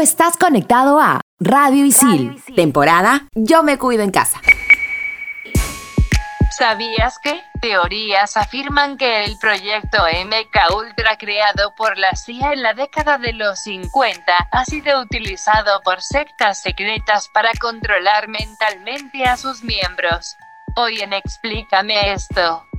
estás conectado a Radio Isil, temporada Yo me cuido en casa. ¿Sabías que? Teorías afirman que el proyecto MK Ultra creado por la CIA en la década de los 50 ha sido utilizado por sectas secretas para controlar mentalmente a sus miembros. Hoy en Explícame esto,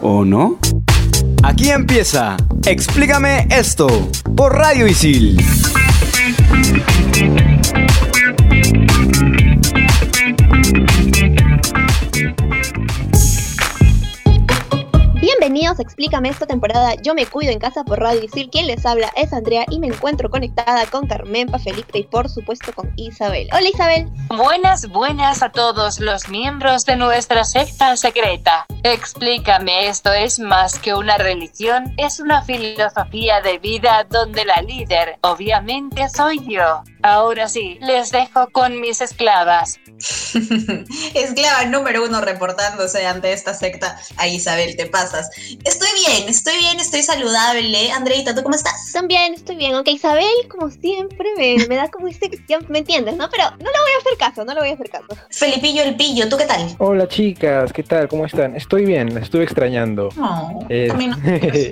¿O no? Aquí empieza. Explícame esto por Radio Isil. Bienvenidos Explícame esta temporada. Yo me cuido en casa por Radio Isil. Quien les habla es Andrea y me encuentro conectada con Carmen, Felipe y por supuesto con Isabel. Hola Isabel. Buenas, buenas a todos los miembros de nuestra secta secreta. Explícame, esto es más que una religión, es una filosofía de vida donde la líder, obviamente, soy yo. Ahora sí, les dejo con mis esclavas. Esclava número uno reportándose ante esta secta. A Isabel, te pasas. Estoy bien, estoy bien, estoy saludable. Andreita, ¿tú cómo estás? También estoy bien, aunque Isabel, como siempre, me, me da como este... ya ¿Me entiendes, no? Pero no le voy a hacer caso, no le voy a hacer caso. Felipillo el pillo, ¿tú qué tal? Hola chicas, ¿qué tal? ¿Cómo están? Estoy bien, la estuve extrañando. No, Eh, no.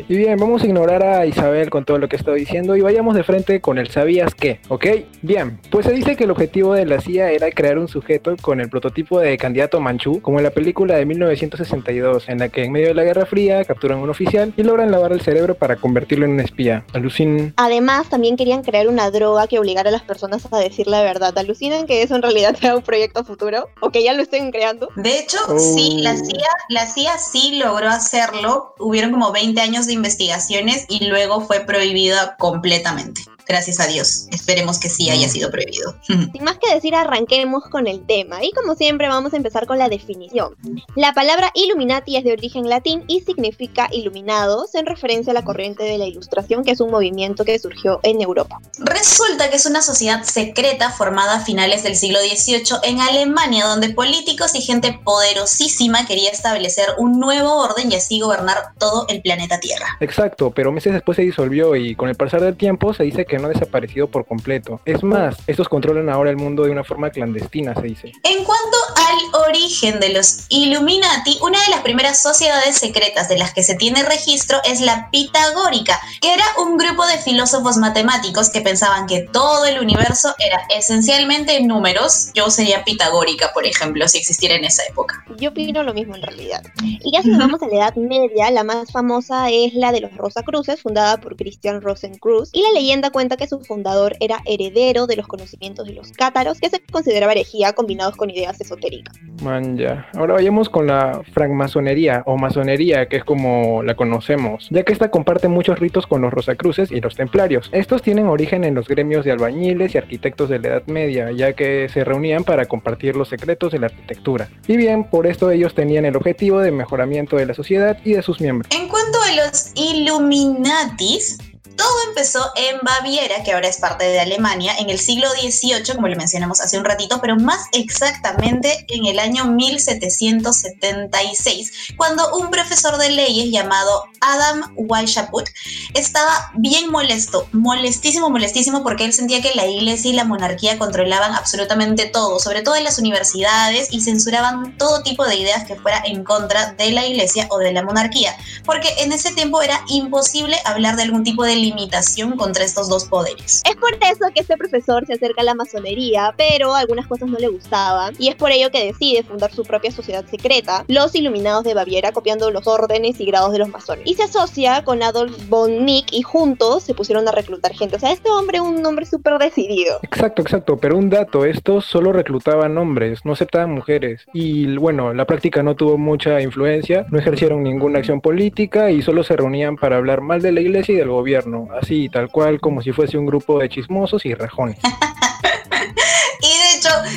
y bien, vamos a ignorar a Isabel con todo lo que está diciendo y vayamos de frente con el sabías qué, ¿ok? Bien, pues se dice que el objetivo de la CIA era crear un sujeto con el prototipo de candidato manchú, como en la película de 1962, en la que en medio de la Guerra Fría capturan a un oficial y logran lavar el cerebro para convertirlo en un espía. Alucin... Además, también querían crear una droga que obligara a las personas a decir la verdad. ¿Alucinan que eso en realidad sea un proyecto futuro? ¿O que ya lo estén creando? De hecho, Oh. sí, la CIA, la CIA sí logró hacerlo. Hubieron como 20 años de investigaciones y luego fue prohibida completamente. Gracias a Dios. Esperemos que sí haya sido prohibido. Sin más que decir, arranquemos con el tema. Y como siempre, vamos a empezar con la definición. La palabra Illuminati es de origen latín y significa iluminados, en referencia a la corriente de la ilustración, que es un movimiento que surgió en Europa. Resulta que es una sociedad secreta formada a finales del siglo XVIII en Alemania, donde políticos y gente poderosísima quería establecer un nuevo orden y así gobernar todo el planeta Tierra. Exacto, pero meses después se disolvió y con el pasar del tiempo se dice que no ha desaparecido por completo. Es más, estos controlan ahora el mundo de una forma clandestina, se dice. En cuanto al origen de los Illuminati, una de las primeras sociedades secretas de las que se tiene registro es la Pitagórica, que era un grupo de filósofos matemáticos que pensaban que todo el universo era esencialmente números. Yo sería pitagórica, por ejemplo, si existiera en esa época. Yo opino lo mismo en realidad. Y ya si nos vamos a la Edad Media, la más famosa es la de los Rosacruces, fundada por Christian Rosencruz. Y la leyenda cuenta que su fundador era heredero de los conocimientos de los cátaros, que se consideraba herejía combinados con ideas esotéricas. Man, ya. Ahora vayamos con la francmasonería o masonería, que es como la conocemos, ya que esta comparte muchos ritos con los rosacruces y los templarios. Estos tienen origen en los gremios de albañiles y arquitectos de la Edad Media, ya que se reunían para compartir los secretos de la arquitectura. Y bien, por esto ellos tenían el objetivo de mejoramiento de la sociedad y de sus miembros. En cuanto a los Illuminatis, todo empezó en Baviera, que ahora es parte de Alemania, en el siglo XVIII, como le mencionamos hace un ratito, pero más exactamente en el año 1776, cuando un profesor de leyes llamado Adam Weishaupt estaba bien molesto, molestísimo, molestísimo, porque él sentía que la iglesia y la monarquía controlaban absolutamente todo, sobre todo en las universidades, y censuraban todo tipo de ideas que fuera en contra de la iglesia o de la monarquía, porque en ese tiempo era imposible hablar de algún tipo de limitación contra estos dos poderes. Es por eso que este profesor se acerca a la masonería, pero algunas cosas no le gustaban, y es por ello que decide fundar su propia sociedad secreta, los Iluminados de Baviera, copiando los órdenes y grados de los masones. Y se asocia con Adolf von Nick y juntos se pusieron a reclutar gente. O sea, este hombre un hombre súper decidido. Exacto, exacto, pero un dato, estos solo reclutaban hombres, no aceptaban mujeres. Y bueno, la práctica no tuvo mucha influencia, no ejercieron ninguna acción política y solo se reunían para hablar mal de la iglesia y del gobierno, así tal cual como si fuese un grupo de chismosos y rajones.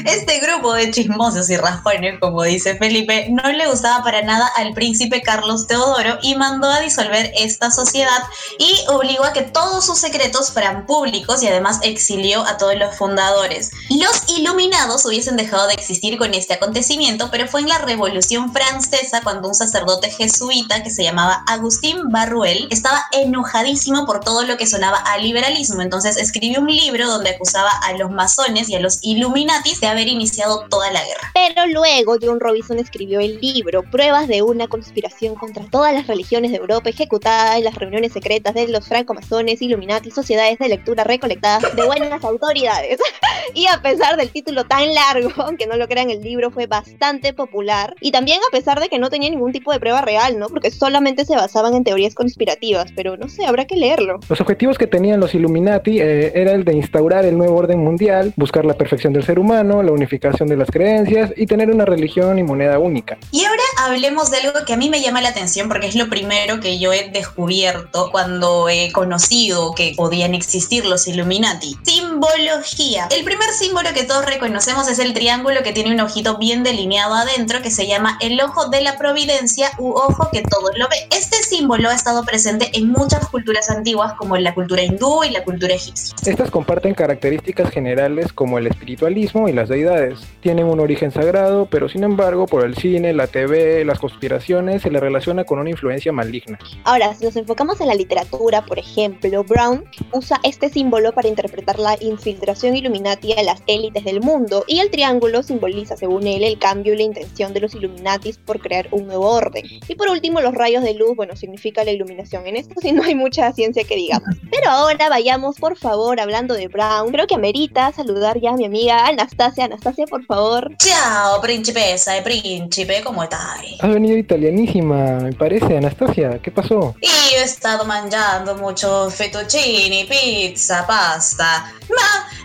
este grupo de chismosos y rajones, como dice Felipe, no le gustaba para nada al príncipe Carlos Teodoro y mandó a disolver esta sociedad y obligó a que todos sus secretos fueran públicos y además exilió a todos los fundadores. Los iluminados hubiesen dejado de existir con este acontecimiento, pero fue en la Revolución Francesa cuando un sacerdote jesuita que se llamaba Agustín Barruel estaba enojadísimo por todo lo que sonaba a liberalismo, entonces escribió un libro donde acusaba a los masones y a los Illuminatis de haber iniciado toda la guerra. Pero luego John Robinson escribió el libro Pruebas de una conspiración contra todas las religiones de Europa ejecutada en las reuniones secretas de los francomasones, Illuminati, sociedades de lectura recolectadas de buenas autoridades. y a pesar del título tan largo, aunque no lo crean, el libro fue bastante popular. Y también a pesar de que no tenía ningún tipo de prueba real, ¿no? Porque solamente se basaban en teorías conspirativas, pero no sé, habrá que leerlo. Los objetivos que tenían los Illuminati eh, era el de instaurar el nuevo orden mundial, buscar la perfección del ser humano, la unificación de las creencias y tener una religión y moneda única. Y ahora hablemos de algo que a mí me llama la atención porque es lo primero que yo he descubierto cuando he conocido que podían existir los Illuminati. Simbología. El primer símbolo que todos reconocemos es el triángulo que tiene un ojito bien delineado adentro que se llama el ojo de la providencia u ojo que todo lo ve. Este símbolo ha estado presente en muchas culturas antiguas como en la cultura hindú y la cultura egipcia. Estas comparten características generales como el espiritualismo y las deidades. Tienen un origen sagrado, pero sin embargo por el cine, la TV, las conspiraciones se le relaciona con una influencia maligna. Ahora, si nos enfocamos en la literatura, por ejemplo, Brown usa este símbolo para interpretar la infiltración Illuminati a las élites del mundo y el triángulo simboliza, según él, el cambio y la intención de los Illuminatis por crear un nuevo orden. Y por último, los rayos de luz, bueno, significa la iluminación. En esto sí no hay mucha ciencia que digamos. Pero ahora vayamos, por favor, hablando de Brown. Creo que amerita saludar ya a mi amiga Anastasia. Anastasia, por favor. Ciao, principessa e príncipe, ¿cómo estás? Has venido italianísima, me parece, Anastasia. ¿Qué pasó? Y yo he estado mangiando mucho fettuccini, pizza, pasta.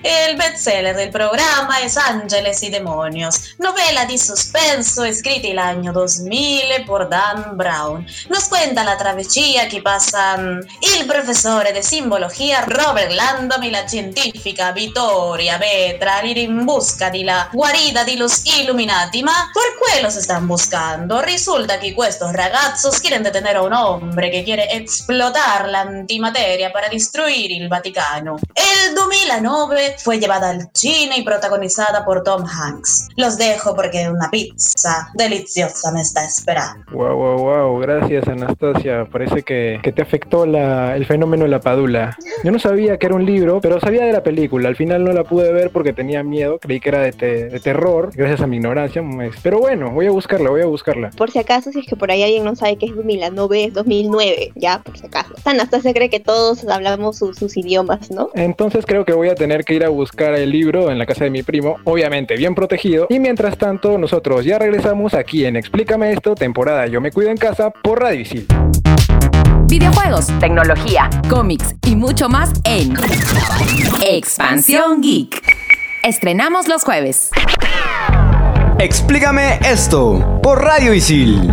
El bestseller del programma es Ángeles y Demonios, novela di suspenso scritta l'anno 2000 por Dan Brown. Nos cuenta la travesía que pasan il professore di simbología Robert Landon y la científica Vittoria Vetra en busca de la guarida de los Illuminati. Ma por qué los están buscando? Resulta que estos ragazos quieren detener a un hombre que quiere explotar la antimateria para destruir el Vaticano. El 2009 fue llevada al cine y protagonizada por Tom Hanks. Los dejo porque una pizza deliciosa me está esperando. Wow, wow, wow. Gracias, Anastasia. Parece que, que te afectó la, el fenómeno de la padula. Yo no sabía que era un libro, pero sabía de la película. Al final no la pude ver porque tenía miedo. Creí que era de, te- de terror, gracias a mi ignorancia. Pero bueno, voy a buscarla, voy a buscarla. Por si acaso, si es que por ahí alguien no sabe qué es 2009, es 2009, ya, por si acaso. Anastasia cree que todos hablamos sus- sus idiomas, ¿no? Entonces creo que voy a tener que ir a buscar el libro en la casa de mi primo, obviamente bien protegido. Y mientras tanto, nosotros ya regresamos aquí en Explícame esto, temporada Yo me cuido en casa por Radio Isil. Videojuegos, tecnología, cómics y mucho más en Expansión Geek. Estrenamos los jueves. Explícame esto por Radio Isil.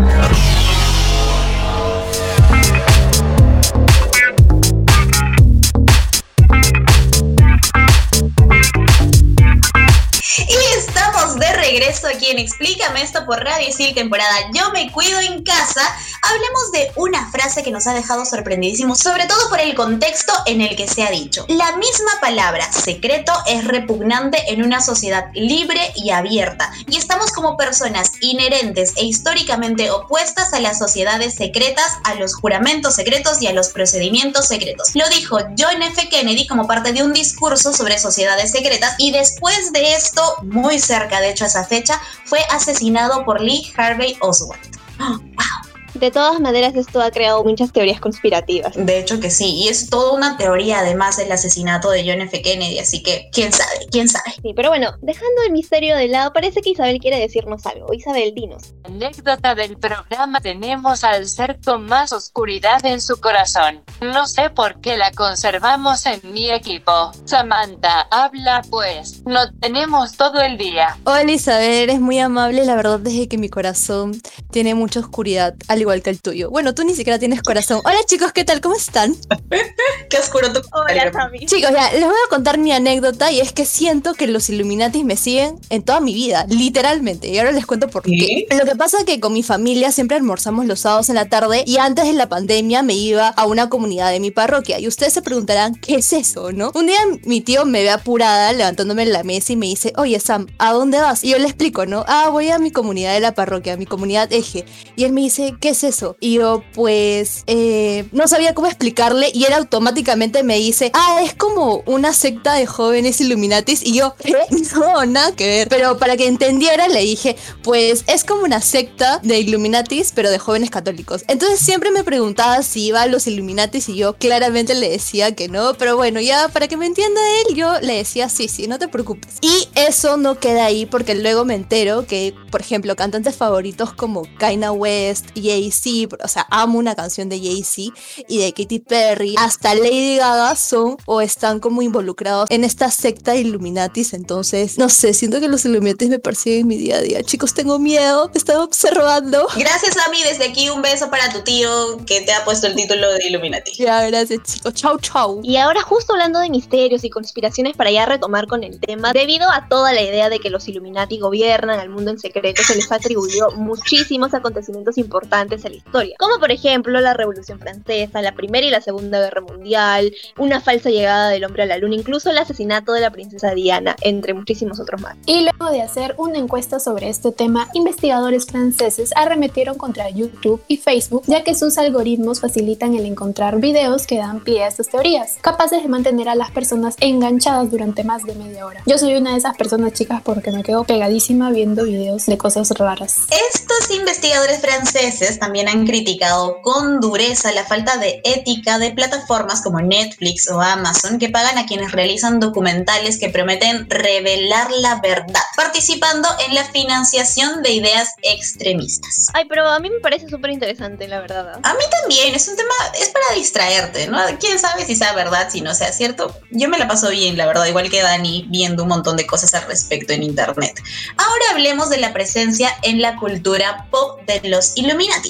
Explícame esto por Radio Isil, temporada Yo me cuido en casa. Hablemos de una frase que nos ha dejado sorprendidísimos, sobre todo por el contexto en el que se ha dicho. La misma palabra secreto es repugnante en una sociedad libre y abierta, y estamos como personas inherentes e históricamente opuestas a las sociedades secretas, a los juramentos secretos y a los procedimientos secretos. Lo dijo John F. Kennedy como parte de un discurso sobre sociedades secretas y después de esto, muy cerca de hecho a esa fecha, fue asesinado por Lee Harvey Oswald. De todas maneras, esto ha creado muchas teorías conspirativas. De hecho que sí, y es toda una teoría además del asesinato de John F. Kennedy, así que quién sabe, quién sabe. Sí, pero bueno, dejando el misterio de lado, parece que Isabel quiere decirnos algo. Isabel, dinos. Anécdota del programa tenemos al ser con más oscuridad en su corazón. No sé por qué la conservamos en mi equipo. Samantha, habla pues. No tenemos todo el día. Hola Isabel, eres muy amable, la verdad es que mi corazón tiene mucha oscuridad, al igual que el tuyo. Bueno, tú ni siquiera tienes corazón. Hola chicos, ¿qué tal? ¿Cómo están? Qué oscuro tu Hola, Sammy. Chicos, ya, les voy a contar mi anécdota y es que siento que los Illuminatis me siguen en toda mi vida, literalmente. Y ahora les cuento por qué. Lo que pasa es que con mi familia siempre almorzamos los sábados en la tarde y antes de la pandemia me iba a una comunidad de mi parroquia. Y ustedes se preguntarán, ¿qué es eso, no? Un día mi tío me ve apurada levantándome en la mesa y me dice, oye Sam, ¿a dónde vas? Y yo le explico, ¿no? Ah, voy a mi comunidad de la parroquia, a mi comunidad eje. Y él me dice, ¿qué es eso? Y yo, pues, eh, no sabía cómo explicarle y él automáticamente me dice, ah, es como una secta de jóvenes Illuminatis. Y yo, ¿qué? No, nada que ver. Pero para que entendiera, le dije, pues es como una secta de Illuminatis, pero de jóvenes católicos. Entonces siempre me preguntaba si iba a los Illuminatis y yo claramente le decía que no. Pero bueno, ya para que me entienda él, yo le decía, sí, sí, no te preocupes. Y eso no queda ahí porque luego me entero que, por ejemplo, cantantes favoritos como Kaina West, Jay-Z, o sea, amo una canción de Jay-Z y de Katy Perry, hasta Lady Gaga son o están como involucrados en esta secta de Illuminatis. Entonces, no sé, siento que los Illuminatis me persiguen en mi día a día. Chicos, tengo miedo, me están observando. Gracias, Ami. Desde aquí un beso para tu tío que te ha puesto el título de Illuminati. Ya, gracias, chicos. Chau, chau. Y ahora justo hablando de misterios y conspiraciones para ya retomar con el tema, debido a toda la idea de que los Illuminati gobiernan al mundo en secreto, se les atribuyó muchísimos acontecimientos importantes a la historia, como por ejemplo la Revolución Francesa, la Primera y la Segunda Guerra Mundial, una falsa llegada del hombre a la luna, incluso el asesinato de la princesa Diana, entre muchísimos otros más. Y luego de hacer una encuesta sobre este tema, investigadores franceses arremetieron contra YouTube y Facebook, ya que sus algoritmos facilitan el encontrar videos que dan pie a estas teorías, capaces de mantener a las personas enganchadas durante más de media hora. Yo soy una de esas personas chicas porque me quedo pegadísima viendo videos de cosas raras. Estos investigadores franceses también han criticado con dureza la falta de ética de plataformas como Netflix o Amazon que pagan a quienes realizan documentales que prometen revelar la verdad, participando en la financiación de ideas extremistas. Ay, pero a mí me parece súper interesante, la verdad. ¿ah? A mí también, es un tema, es para distraerte, ¿no? ¿Quién sabe si sea verdad, si no sea cierto? Yo me la paso bien, la verdad, igual que Dani, viendo un montón de cosas al respecto en internet. Ahora hablemos de la presencia en la cultura pop de los Illuminati.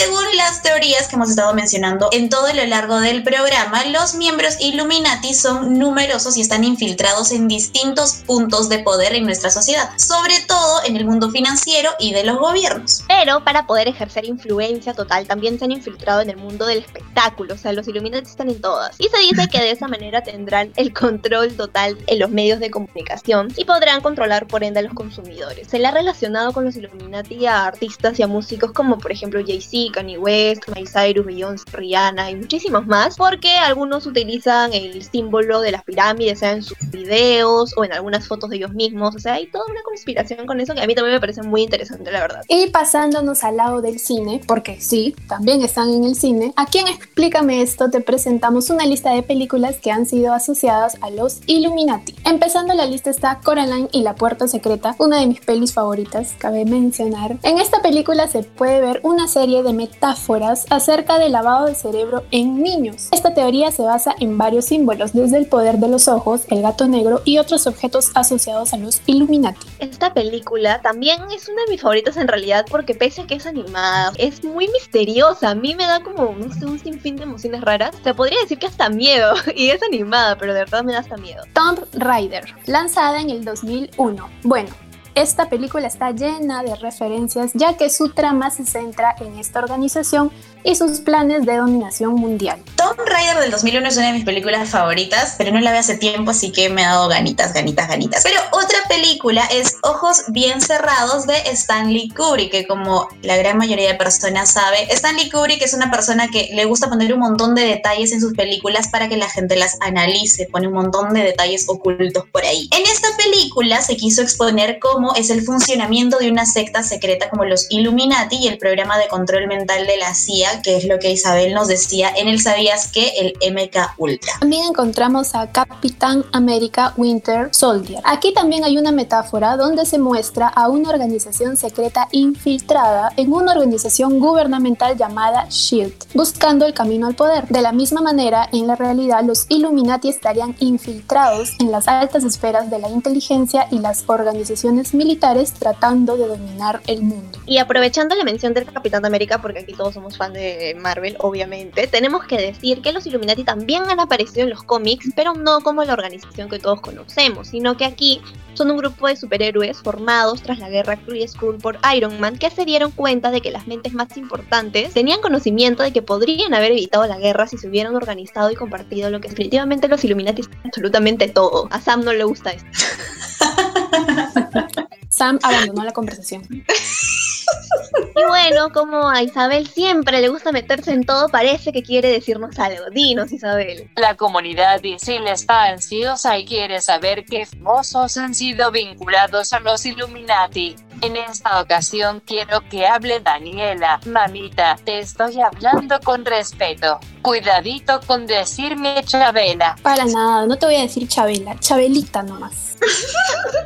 Según las teorías que hemos estado mencionando en todo lo largo del programa, los miembros Illuminati son numerosos y están infiltrados en distintos puntos de poder en nuestra sociedad, sobre todo en el mundo financiero y de los gobiernos. Pero para poder ejercer influencia total, también se han infiltrado en el mundo del espectáculo, o sea, los Illuminati están en todas. Y se dice que de esa manera tendrán el control total en los medios de comunicación y podrán controlar por ende a los consumidores. Se le ha relacionado con los Illuminati a artistas y a músicos como por ejemplo Jay-Z, Kanye West, Miley Cyrus, Beyoncé, Rihanna y muchísimos más, porque algunos utilizan el símbolo de las pirámides, sea en sus videos o en algunas fotos de ellos mismos, o sea, hay toda una conspiración con eso que a mí también me parece muy interesante, la verdad. Y pasándonos al lado del cine, porque sí, también están en el cine, aquí en Explícame esto te presentamos una lista de películas que han sido asociadas a los Illuminati. Empezando la lista está Coraline y la puerta secreta, una de mis pelis favoritas, cabe mencionar. En esta película se puede ver una serie de metáforas acerca del lavado de cerebro en niños. Esta teoría se basa en varios símbolos, desde el poder de los ojos, el gato negro y otros objetos asociados a los Illuminati. Esta película también es una de mis favoritas en realidad porque pese a que es animada, es muy misteriosa. A mí me da como, no sé, un sinfín de emociones raras. Se podría decir que hasta miedo. Y es animada, pero de verdad me da hasta miedo. Tomb Raider, lanzada en el 2001. Bueno, esta película está llena de referencias ya que su trama se centra en esta organización y sus planes de dominación mundial. Tomb del 2001 es una de mis películas favoritas, pero no la vi hace tiempo, así que me ha dado ganitas, ganitas, ganitas. Pero otra película es Ojos Bien Cerrados de Stanley Kubrick, que como la gran mayoría de personas sabe, Stanley Kubrick es una persona que le gusta poner un montón de detalles en sus películas para que la gente las analice, pone un montón de detalles ocultos por ahí. En esta película se quiso exponer cómo es el funcionamiento de una secta secreta como los Illuminati y el programa de control mental de la CIA que es lo que Isabel nos decía en el Sabías que el MK Ultra. También encontramos a Capitán América Winter Soldier. Aquí también hay una metáfora donde se muestra a una organización secreta infiltrada en una organización gubernamental llamada SHIELD, buscando el camino al poder. De la misma manera, en la realidad, los Illuminati estarían infiltrados en las altas esferas de la inteligencia inteligencia y las organizaciones militares tratando de dominar el mundo. Y aprovechando la mención del Capitán de América, porque aquí todos somos fan de Marvel, obviamente, tenemos que decir que los Illuminati también han aparecido en los cómics, pero no como la organización que todos conocemos, sino que aquí son un grupo de superhéroes formados tras la guerra Kree Skrull por Iron Man que se dieron cuenta de que las mentes más importantes tenían conocimiento de que podrían haber evitado la guerra si se hubieran organizado y compartido lo que definitivamente los Illuminati son absolutamente todo. A Sam no le gusta esto. Sam abandonó la conversación. Y bueno, como a Isabel siempre le gusta meterse en todo, parece que quiere decirnos algo. Dinos, Isabel. La comunidad Isil está ansiosa y quiere saber qué famosos han sido vinculados a los Illuminati. En esta ocasión quiero que hable Daniela. Mamita, te estoy hablando con respeto. Cuidadito con decirme Chabela. Para nada, no te voy a decir Chabela, Chabelita nomás.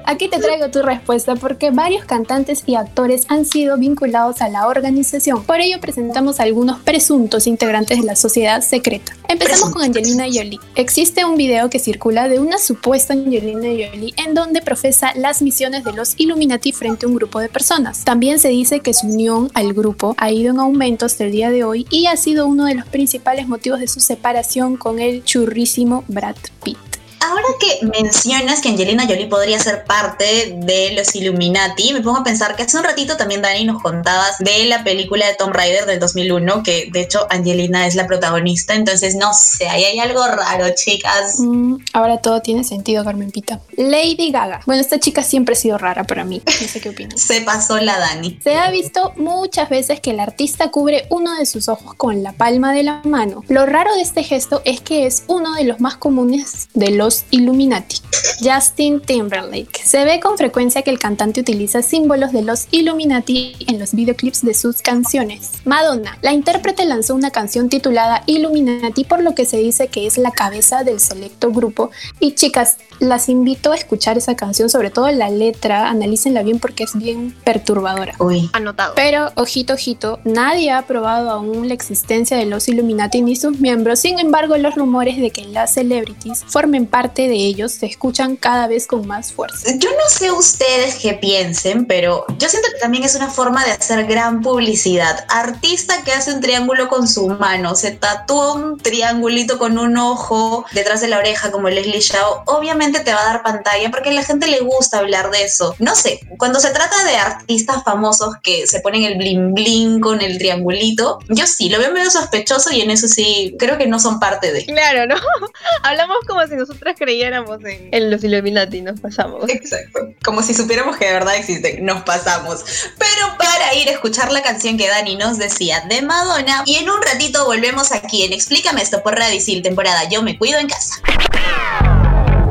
Aquí te traigo tu respuesta porque varios cantantes y actores han sido vinculados a la organización. Por ello presentamos algunos presuntos integrantes de la sociedad secreta. Empezamos con Angelina Jolie. Existe un video que circula de una supuesta Angelina Jolie en donde profesa las misiones de los Illuminati frente a un grupo de personas. También se dice que su unión al grupo ha ido en aumento hasta el día de hoy y ha sido uno de los principales motivos de su separación con el churrísimo Brad Pitt. Ahora que mencionas que Angelina Jolie podría ser parte de los Illuminati, me pongo a pensar que hace un ratito también Dani nos contabas de la película de Tomb Raider del 2001, que de hecho Angelina es la protagonista, entonces no sé, ahí hay algo raro, chicas. Mm, ahora todo tiene sentido, Carmen Pita. Lady Gaga. Bueno, esta chica siempre ha sido rara para mí, no sé qué opinas. Se pasó la Dani. Se ha visto muchas veces que el artista cubre uno de sus ojos con la palma de la mano. Lo raro de este gesto es que es uno de los más comunes de los Illuminati. Justin Timberlake. Se ve con frecuencia que el cantante utiliza símbolos de los Illuminati en los videoclips de sus canciones. Madonna. La intérprete lanzó una canción titulada Illuminati por lo que se dice que es la cabeza del selecto grupo. Y chicas, las invito a escuchar esa canción, sobre todo la letra, analícenla bien porque es bien perturbadora. Uy. Anotado. Pero, ojito, ojito, nadie ha probado aún la existencia de los Illuminati ni sus miembros. Sin embargo, los rumores de que las celebrities formen parte de ellos se escuchan cada vez con más fuerza. Yo no sé ustedes qué piensen, pero yo siento que también es una forma de hacer gran publicidad. Artista que hace un triángulo con su mano, se tatúa un triangulito con un ojo detrás de la oreja como Leslie Shaw, obviamente te va a dar pantalla porque a la gente le gusta hablar de eso. No sé, cuando se trata de artistas famosos que se ponen el bling bling con el triangulito, yo sí, lo veo medio sospechoso y en eso sí, creo que no son parte de. Claro, ¿no? Hablamos como si nosotras creyéramos en, en los Illuminati, nos pasamos. Exacto. Como si supiéramos que de verdad existen, nos pasamos. Pero para ir a escuchar la canción que Dani nos decía de Madonna, y en un ratito volvemos aquí en Explícame esto por Radio Isil, temporada Yo me cuido en casa.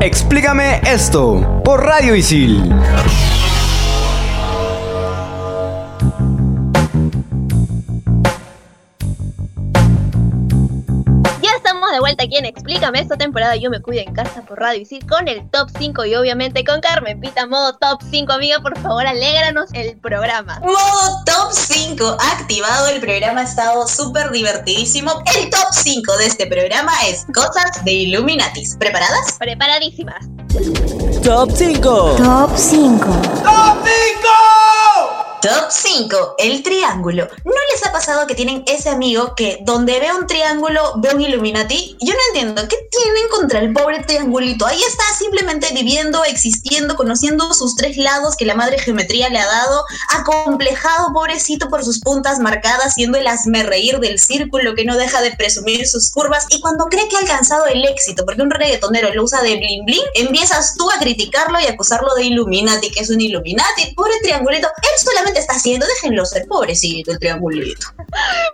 Explícame esto por Radio Isil. Aquí en Explícame esta temporada Yo me cuido en casa por Radio Isil con el top 5 y obviamente con Carmen Pita, modo top 5, amiga, por favor, alégranos el programa. Modo top 5 activado, el programa ha estado súper divertidísimo. El top 5 de este programa es Cosas de Illuminatis. ¿Preparadas? Preparadísimas. Top 5. Top 5. ¡Top 5! Top 5, el triángulo. ¿No les ha pasado que tienen ese amigo que donde ve un triángulo ve un Illuminati? Yo no entiendo, ¿qué tienen contra el pobre triangulito? Ahí está simplemente viviendo, existiendo, conociendo sus tres lados que la madre geometría le ha dado, acomplejado, pobrecito, por sus puntas marcadas, siendo el reír del círculo que no deja de presumir sus curvas. Y cuando cree que ha alcanzado el éxito, porque un reggaetonero lo usa de bling bling, empiezas tú a criticarlo y acusarlo de Illuminati, que es un Illuminati. Pobre triangulito, él solamente está haciendo, déjenlo ser, pobrecito el triangulito.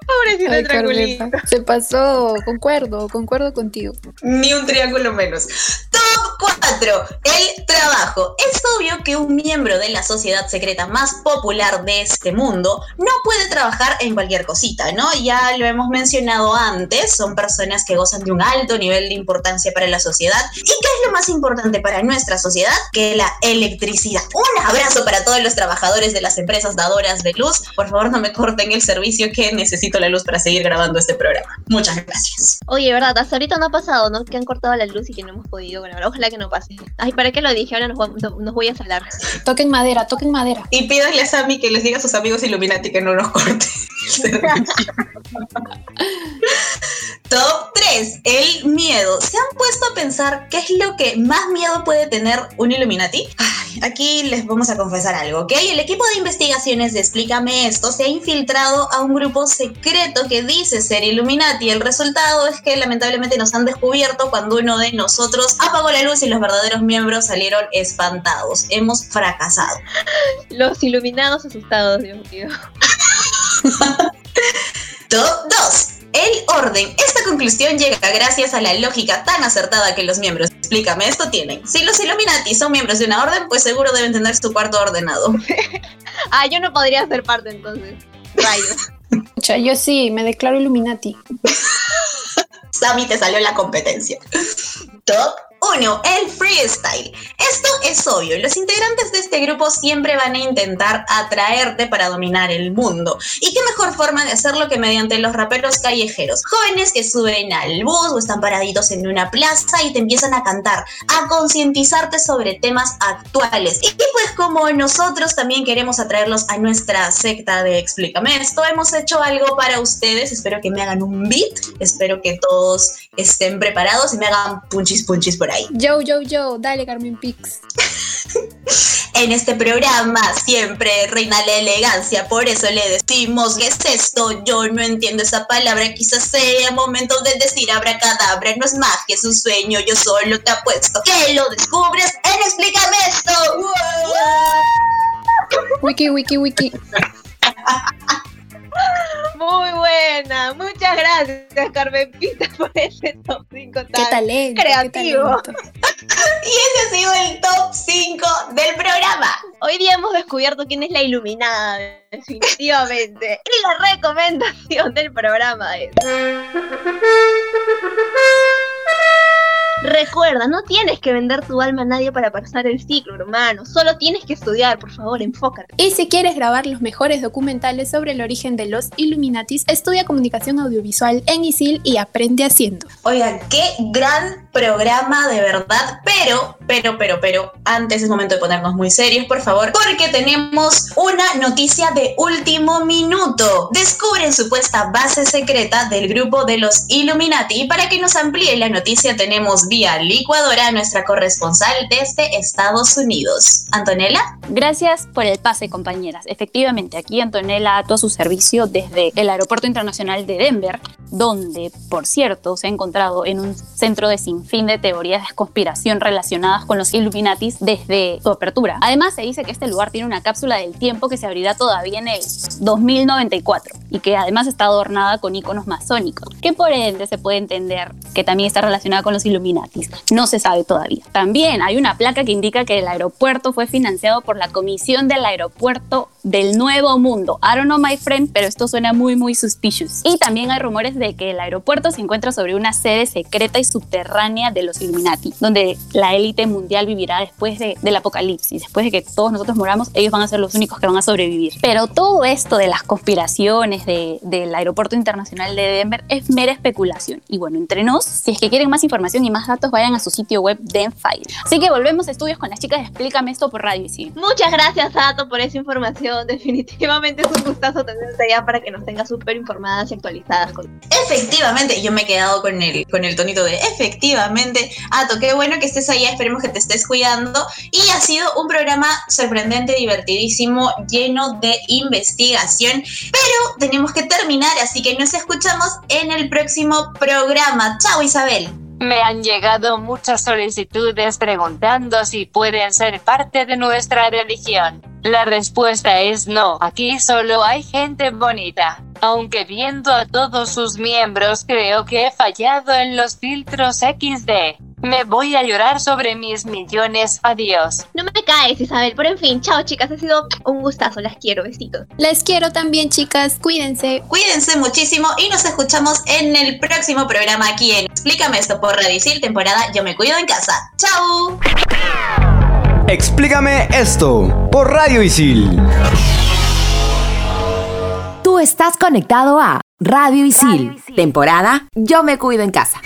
Pobrecito el triangulito. Se pasó, concuerdo, concuerdo contigo. Ni un triángulo menos. Top 4, el trabajo. Es obvio que un miembro de la sociedad secreta más popular de este mundo no puede trabajar en cualquier cosita, ¿no? Ya lo hemos mencionado antes, son personas que gozan de un alto nivel de importancia para la sociedad. ¿Y qué es lo más importante para nuestra sociedad? Que la electricidad. Un abrazo para todos los trabajadores de las empresas dadoras de luz. Por favor, no me corten el servicio que necesito la luz para seguir grabando este programa. Muchas gracias. Oye, verdad, hasta ahorita no ha pasado, ¿no? Que han cortado la luz y que no hemos podido grabar. Ojalá que no pase. Ay, ¿para qué lo dije? Ahora nos, voy a salar. Toquen madera, toquen madera. Y pídanle a Sammy que les diga a sus amigos Illuminati que no nos corte. Top 3. El miedo. ¿Se han puesto a pensar qué es lo que más miedo puede tener un Illuminati? Ay, aquí les vamos a confesar algo, ¿ok? El equipo de investigaciones de Explícame esto se ha infiltrado a un grupo secreto que dice ser Illuminati. El resultado es que lamentablemente nos han descubierto cuando uno de nosotros apagó la luz y los verdaderos miembros salieron espantados. Hemos fracasado. Los iluminados asustados, Dios mío. Top 2. El orden. Esta conclusión llega gracias a la lógica tan acertada que los miembros, explícame esto, tienen. Si los Illuminati son miembros de una orden, pues seguro deben tener su cuarto ordenado. Ah, yo no podría ser parte entonces. Rayos. Pucha, yo sí, me declaro Illuminati. Sammy te salió la competencia. Top 1. El freestyle. Esto es obvio. Los integrantes de este grupo siempre van a intentar atraerte para dominar el mundo. ¿Y qué mejor forma de hacerlo que mediante los raperos callejeros? Jóvenes que suben al bus o están paraditos en una plaza y te empiezan a cantar, a concientizarte sobre temas actuales. Y pues como nosotros también queremos atraerlos a nuestra secta de Explícame esto, hemos hecho algo para ustedes. Espero que me hagan un beat. Espero que todos estén preparados y me hagan punchis punchis por ahí. Yo, yo, yo, dale Carmen Pix. En este programa siempre reina la elegancia, por eso le decimos ¿qué es esto? Yo no entiendo esa palabra, quizás sea momento de decir abracadabra, no es magia, es un sueño, yo solo te apuesto que lo descubres en Explícame esto. Wiki, wiki, wiki. Muy buena. Muchas gracias, Carmen Pita, por ese top 5 tan Qué talento. qué creativo. talento. Y ese ha sido el top 5 del programa. Hoy día hemos descubierto quién es la iluminada, definitivamente. Y la recomendación del programa es... Recuerda, no tienes que vender tu alma a nadie para pasar el ciclo, hermano. Solo tienes que estudiar, por favor, enfócate. Y si quieres grabar los mejores documentales sobre el origen de los Illuminatis, estudia comunicación audiovisual en ISIL y aprende haciendo. Oigan, qué gran programa de verdad, pero, pero, pero, pero, antes es momento de ponernos muy serios, por favor, porque tenemos una noticia de último minuto. Descubren supuesta base secreta del grupo de los Illuminati y para que nos amplíe la noticia tenemos vía licuadora a nuestra corresponsal desde Estados Unidos. Antonella. Gracias por el pase, compañeras. Efectivamente, aquí Antonella Ato a su servicio desde el Aeropuerto Internacional de Denver, donde, por cierto, se ha encontrado en un centro de sinfín de teorías de conspiración relacionadas con los Illuminatis desde su apertura. Además, se dice que este lugar tiene una cápsula del tiempo que se abrirá todavía en el 2094 y que además está adornada con iconos masónicos, que por ende se puede entender que también está relacionada con los Illuminatis. No se sabe todavía. También hay una placa que indica que el aeropuerto fue financiado por la Comisión del Aeropuerto del Nuevo Mundo. I don't know, my friend, pero esto suena muy, muy suspicious. Y también hay rumores de que el aeropuerto se encuentra sobre una sede secreta y subterránea de los Illuminati, donde la élite mundial vivirá después de- del apocalipsis. Después de que todos nosotros moramos, ellos van a ser los únicos que van a sobrevivir. Pero todo esto de las conspiraciones de- del Aeropuerto Internacional de Denver es mera especulación. Y bueno, entre nos, si es que quieren más información y más datos, vayan a su sitio web Denfire. Así que volvemos a estudios con las chicas de Explícame esto por Radio Isil. Muchas gracias, Sato, por esa información. Definitivamente es un gustazo tenerte allá para que nos tengas súper informadas y actualizadas. Con... Efectivamente, yo me he quedado con el, con el tonito de efectivamente. Ato, qué bueno que estés allá, esperemos que te estés cuidando. Y ha sido un programa sorprendente, divertidísimo, lleno de investigación. Pero tenemos que terminar, así que nos escuchamos en el próximo programa. Chao, Isabel. Me han llegado muchas solicitudes preguntando si pueden ser parte de nuestra religión. La respuesta es no, aquí solo hay gente bonita. Aunque viendo a todos sus miembros creo que he fallado en los filtros XD. Me voy a llorar sobre mis millones. Adiós. No me caes, Isabel, pero en fin, chao chicas, ha sido un gustazo, las quiero, besitos. Les quiero también, chicas, cuídense. Cuídense muchísimo y nos escuchamos en el próximo programa aquí en Explícame esto por Radicil, temporada Yo me cuido en casa. ¡Chao! Explícame esto por Radio Isil. Tú estás conectado a Radio Isil, temporada Yo me cuido en casa.